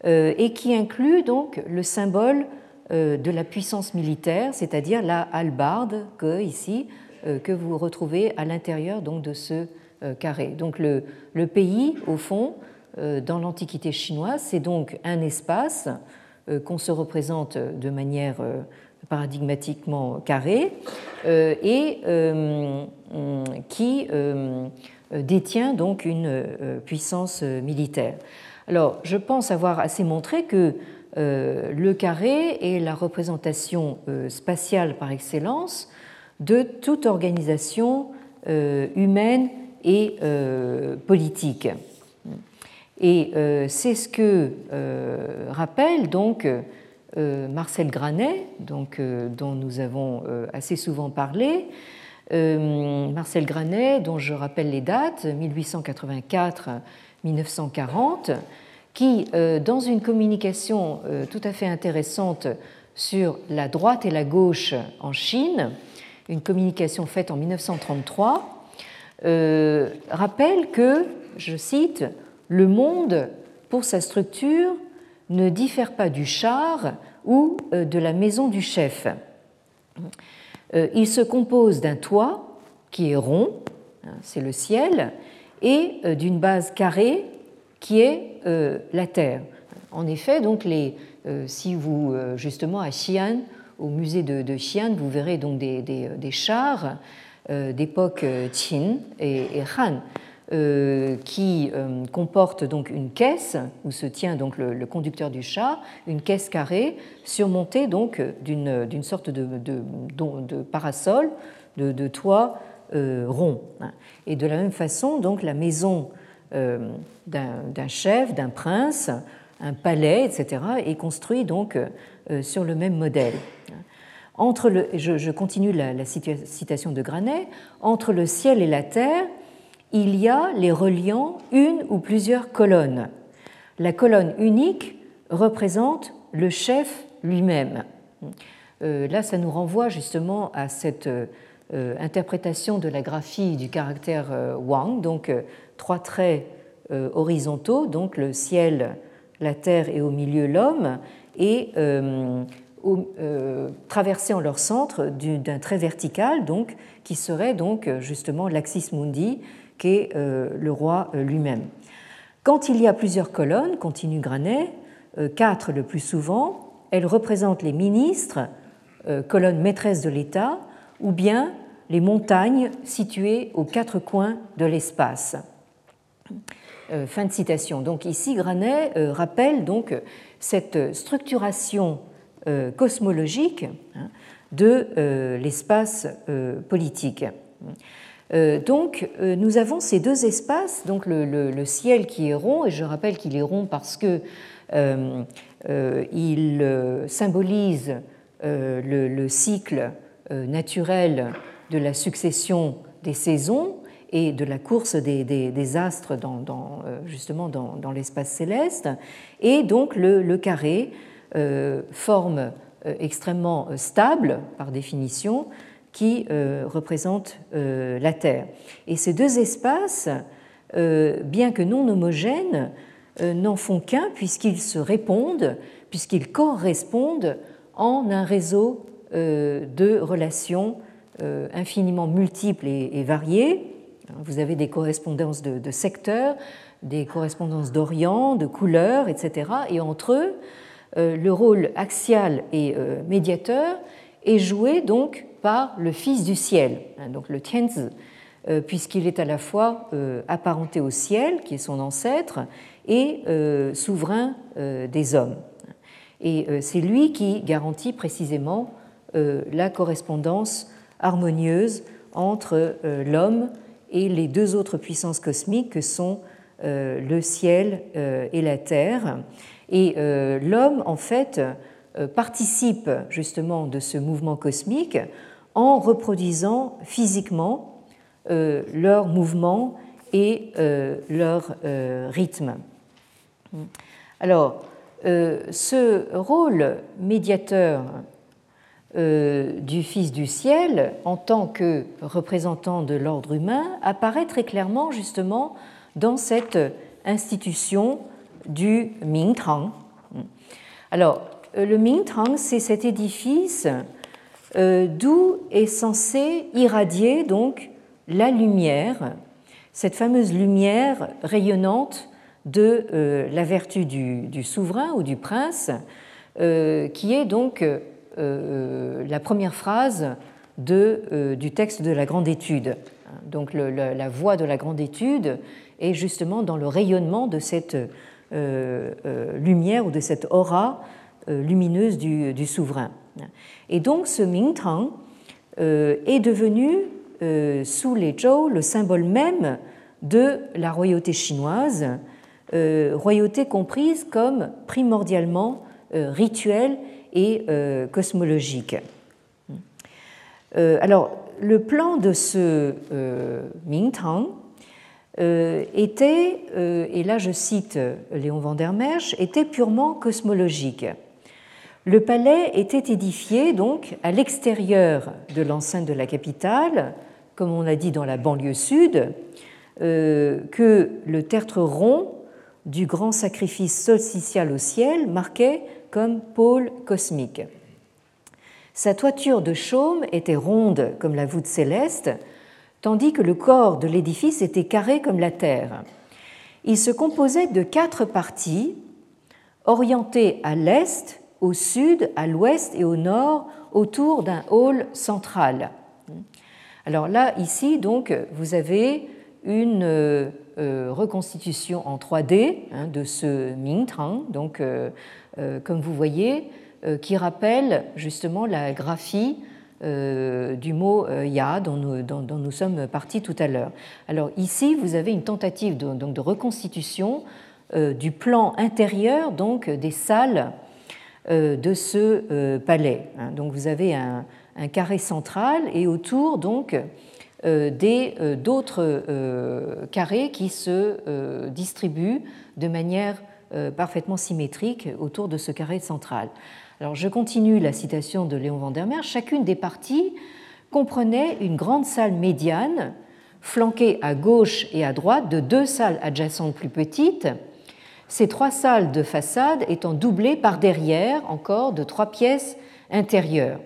et qui inclut donc le symbole euh, de la puissance militaire, c'est-à-dire la hallebarde que, ici, euh, que vous retrouvez à l'intérieur donc, de ce euh, carré. Donc le, le pays, au fond, dans l'Antiquité chinoise, c'est donc un espace qu'on se représente de manière paradigmatiquement carré, et qui détient donc une puissance militaire. Alors, je pense avoir assez montré que le carré est la représentation spatiale par excellence de toute organisation humaine et politique. Et euh, c'est ce que euh, rappelle donc euh, Marcel Granet, donc, dont nous avons assez souvent parlé. Marcel Granet, dont je rappelle les dates, 1884-1940, qui, dans une communication tout à fait intéressante sur la droite et la gauche en Chine, une communication faite en 1933, rappelle que, je cite, le monde, pour sa structure, ne diffère pas du char ou euh, de la maison du chef. Euh, il se compose d'un toit qui est rond, hein, c'est le ciel, et euh, d'une base carrée qui est la terre. En effet, donc si vous justement à Xi'an, au musée de, Xi'an, vous verrez donc des, chars d'époque Qin et, Han qui euh, comporte donc une caisse où se tient donc le, conducteur du chat, une caisse carrée surmontée donc d'une sorte de, de, parasol, de, toit euh, rond. Et de la même façon, donc la maison d'un chef, d'un prince, un palais, etc., est construite donc sur le même modèle. Entre le, je, continue la citation de Granet, entre le ciel et la terre, il y a les reliant une ou plusieurs colonnes. La colonne unique représente le chef lui-même. Euh, là, ça nous renvoie justement à cette euh, interprétation de la graphie du caractère euh, Wang, donc trois traits horizontaux, donc le ciel, la terre et au milieu l'homme, et traversés en leur centre d'un trait vertical, donc qui serait donc justement l'axis mundi, euh, le roi euh, lui-même. Quand il y a plusieurs colonnes, continue Granet, euh, quatre le plus souvent, elles représentent les ministres, colonnes maîtresses de l'État, ou bien les montagnes situées aux quatre coins de l'espace. Fin de citation. Donc ici, Granet rappelle donc cette structuration cosmologique hein, de l'espace politique. Euh, donc, euh, nous avons ces deux espaces, donc le, ciel qui est rond, et je rappelle qu'il est rond parce que euh, il symbolise le, cycle naturel de la succession des saisons et de la course des, astres dans, justement dans, l'espace céleste, et donc le, carré, forme extrêmement stable par définition, qui euh, représente euh, la Terre. Et ces deux espaces, euh, bien que non homogènes, n'en font qu'un puisqu'ils se répondent, puisqu'ils correspondent en un réseau de relations infiniment multiples et variées. Vous avez des correspondances de, secteurs, des correspondances d'Orient, de couleurs, etc. Et entre eux, le rôle axial et médiateur est joué donc par le Fils du ciel, hein, donc le Tianzi, euh, puisqu'il est à la fois euh, apparenté au ciel, qui est son ancêtre, et euh, souverain des hommes. Et c'est lui qui garantit précisément la correspondance harmonieuse entre l'homme et les deux autres puissances cosmiques que sont le ciel et la terre. Et l'homme, en fait, participe justement de ce mouvement cosmique en reproduisant physiquement euh, leurs mouvements et euh, leur euh, rythme. Alors, ce rôle médiateur du Fils du ciel en tant que représentant de l'ordre humain apparaît très clairement justement dans cette institution du Mingtang. Alors, le Mingtang, c'est cet édifice euh, d'où est censée irradier donc la lumière, cette fameuse lumière rayonnante de euh, la vertu du, souverain ou du prince, euh, qui est donc la première phrase du texte de la grande étude. Donc la voix de la grande étude est justement dans le rayonnement de cette lumière ou de cette aura lumineuse du, souverain. Et donc ce Mingtang est devenu sous les Zhou le symbole même de la royauté chinoise, euh, royauté comprise comme primordialement euh, rituelle et euh, cosmologique. alors, le plan de ce Mingtang était, et là je cite Léon van der Merch, était purement cosmologique. Le palais était édifié donc à l'extérieur de l'enceinte de la capitale, comme on a dit dans la banlieue sud, euh, que le tertre rond du grand sacrifice solsticial au ciel marquait comme pôle cosmique. Sa toiture de chaume était ronde comme la voûte céleste, tandis que le corps de l'édifice était carré comme la terre. Il se composait de quatre parties, orientées à l'est, au sud, à l'ouest et au nord, autour d'un hall central. Alors là, ici, donc, vous avez une euh, euh, reconstitution en 3D hein, de ce Mingtang, donc euh, comme vous voyez, qui rappelle justement la graphie du mot ya dont nous, dont, nous, sommes partis tout à l'heure. Alors ici, vous avez une tentative de, donc, de reconstitution du plan intérieur donc des salles de ce palais. Hein. Donc vous avez un, carré central et autour donc euh, euh, d'autres euh, carrés qui se distribuent de manière parfaitement symétrique autour de ce carré central. Alors je continue la citation de Léon Vandermeer. Chacune des parties comprenait une grande salle médiane flanquée à gauche et à droite de deux salles adjacentes plus petites, ces trois salles de façade étant doublées par derrière encore de trois pièces intérieures.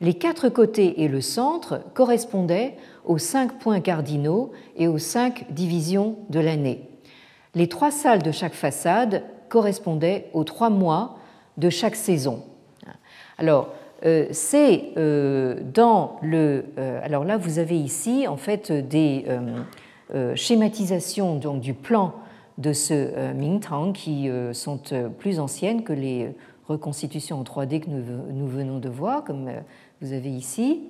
Les quatre côtés et le centre correspondaient aux cinq points cardinaux et aux cinq divisions de l'année. Les trois salles de chaque façade correspondaient aux trois mois de chaque saison. Alors, euh, c'est euh, dans le. Euh, alors là, vous avez ici en fait des schématisations donc, du plan de ce Mingtang qui sont plus anciennes que les reconstitutions en 3D que nous venons de voir, comme vous avez ici.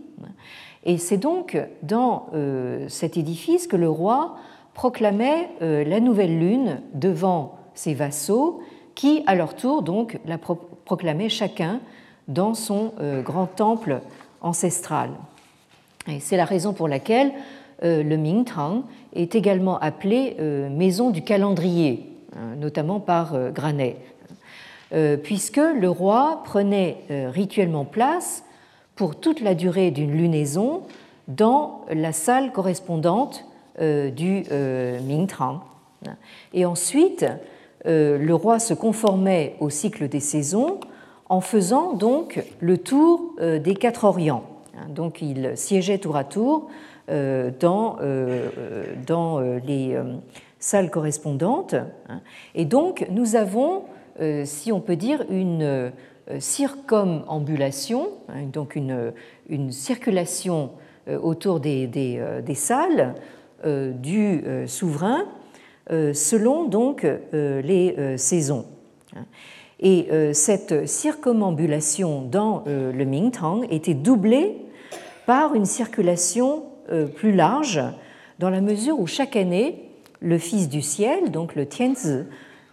Et c'est donc dans euh, cet édifice que le roi proclamait euh, la nouvelle lune devant ses vassaux, qui à leur tour donc la proclamaient chacun dans son euh, grand temple ancestral. Et c'est la raison pour laquelle le Mingtang est également appelé maison du calendrier, hein, notamment par Granet, puisque le roi prenait rituellement place pour toute la durée d'une lunaison dans la salle correspondante euh, du euh, Mingtang. Et ensuite, euh, le roi se conformait au cycle des saisons en faisant donc le tour des quatre Orients. Donc il siégeait tour à tour dans, dans les salles correspondantes. Et donc nous avons, si on peut dire, une euh, circumambulation, hein, donc une, circulation euh, autour des, des, euh, salles du souverain selon donc les saisons. Et cette circumambulation dans le Mingtang était doublée par une circulation plus large, dans la mesure où chaque année, le Fils du ciel, donc le Tianzi,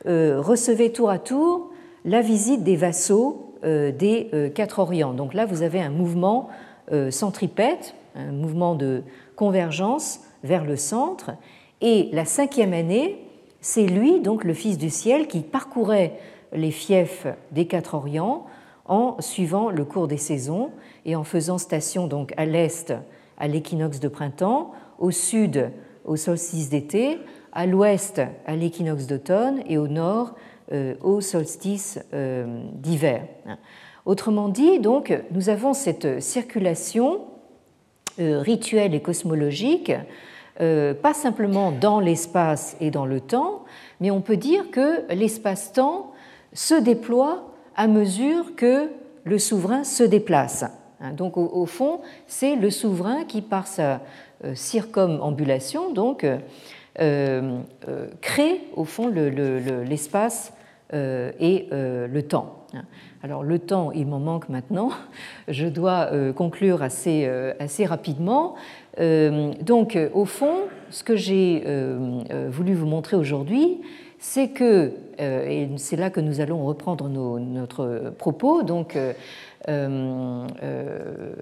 recevait tour à tour la visite des vassaux euh, des euh, quatre Orients. Donc là, vous avez un mouvement euh, centripète, un mouvement de convergence vers le centre. Et la cinquième année, c'est lui, donc le Fils du ciel, qui parcourait les fiefs des quatre Orients en suivant le cours des saisons et en faisant station donc à l'est à l'équinoxe de printemps, au sud au solstice d'été, à l'ouest à l'équinoxe d'automne et au nord euh, au solstice euh, d'hiver. Autrement dit, donc, nous avons cette circulation euh, rituelle et cosmologique, pas simplement dans l'espace et dans le temps, mais on peut dire que l'espace-temps se déploie à mesure que le souverain se déplace. Hein, donc au, fond, c'est le souverain qui, par sa circumambulation, donc, crée au fond l'espace et le temps. Hein. Alors le temps, il m'en manque maintenant. Je dois conclure assez, assez rapidement. donc au fond, ce que j'ai voulu vous montrer aujourd'hui, c'est que, euh, et c'est là que nous allons reprendre notre propos, donc euh, euh,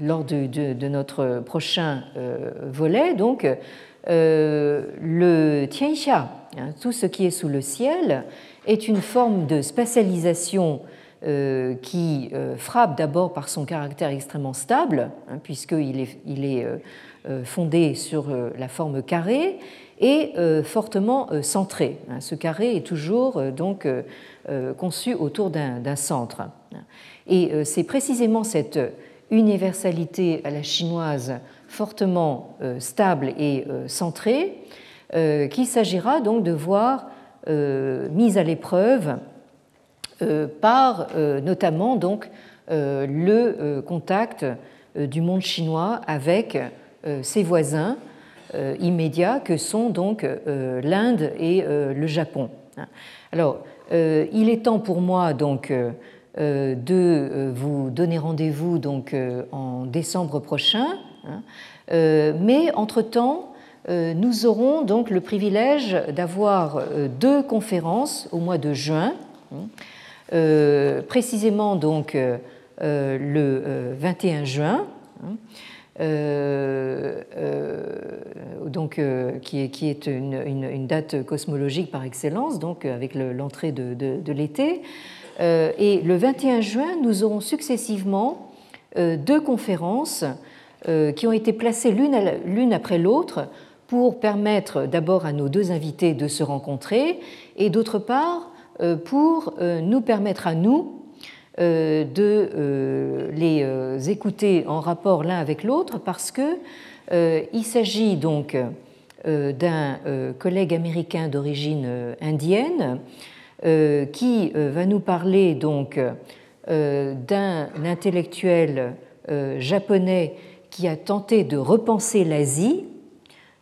lors de, notre prochain volet, donc le Tianxia, hein, tout ce qui est sous le ciel, est une forme de spatialisation qui frappe d'abord par son caractère extrêmement stable, hein, puisqu'il est, il est fondé sur la forme carrée, et euh, fortement euh, centré. Hein, ce carré est toujours euh, donc conçu autour d'un centre. Et c'est précisément cette universalité à la chinoise fortement stable et centrée qu'il s'agira donc de voir mise à l'épreuve par notamment donc le contact du monde chinois avec ses voisins euh, immédiats que sont donc euh, l'Inde et euh, le Japon. Alors, il est temps pour moi donc de vous donner rendez-vous donc en décembre prochain, hein. mais entre-temps, nous aurons donc le privilège d'avoir deux conférences au mois de juin, hein. précisément donc le 21 juin. Hein. Euh, euh, donc, euh, qui est, une, date cosmologique par excellence, donc avec l'entrée de, l'été. Et le 21 juin, nous aurons successivement deux conférences qui ont été placées l'une après l'autre pour permettre d'abord à nos deux invités de se rencontrer et d'autre part pour nous permettre à nous euh, de euh, les euh, écouter en rapport l'un avec l'autre parce que il s'agit donc d'un collègue américain d'origine indienne qui va nous parler donc d'un intellectuel japonais qui a tenté de repenser l'Asie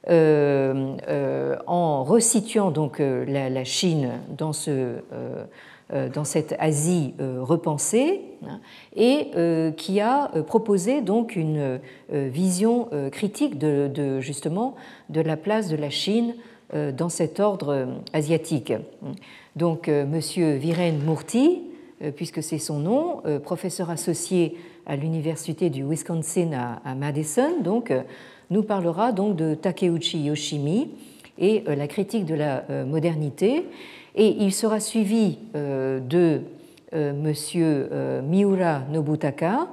en resituant donc la, Chine dans ce euh, dans cette Asie euh, repensée hein, et euh, qui a proposé donc une vision critique justement de la place de la Chine dans cet ordre asiatique. Donc Monsieur Viren Murthy, puisque c'est son nom, professeur associé à l'université du Wisconsin à Madison, donc nous parlera donc de Takeuchi Yoshimi et la critique de la modernité et il sera suivi euh, de euh, M. Euh, Miura Nobutaka,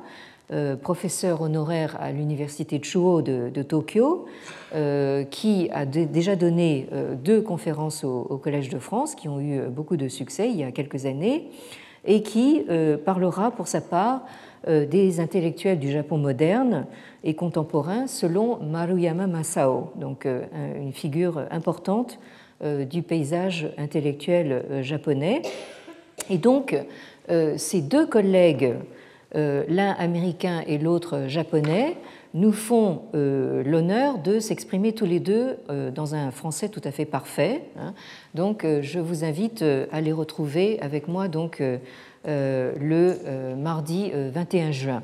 professeur honoraire à l'université Chuo de, Tokyo, qui a déjà donné deux conférences au, Collège de France qui ont eu beaucoup de succès il y a quelques années et qui parlera pour sa part des intellectuels du Japon moderne et contemporain selon Maruyama Masao, donc une figure importante euh, du paysage intellectuel euh, japonais. Et donc, euh, ces deux collègues, l'un américain et l'autre japonais, nous font l'honneur de s'exprimer tous les deux dans un français tout à fait parfait. Hein. Donc, je vous invite à les retrouver avec moi donc, le mardi 21 juin.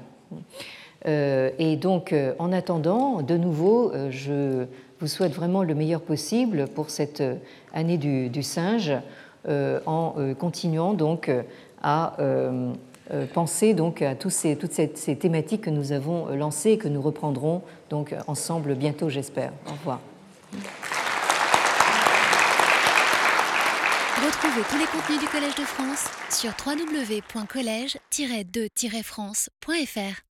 Et donc, en attendant, de nouveau, je vous souhaite vraiment le meilleur possible pour cette euh, année du, singe euh, en euh, continuant donc à penser donc à tous ces, toutes ces, thématiques que nous avons lancées et que nous reprendrons donc ensemble bientôt, j'espère. Au revoir. Retrouvez tous les contenus du Collège de France sur www.colège-2-france.fr.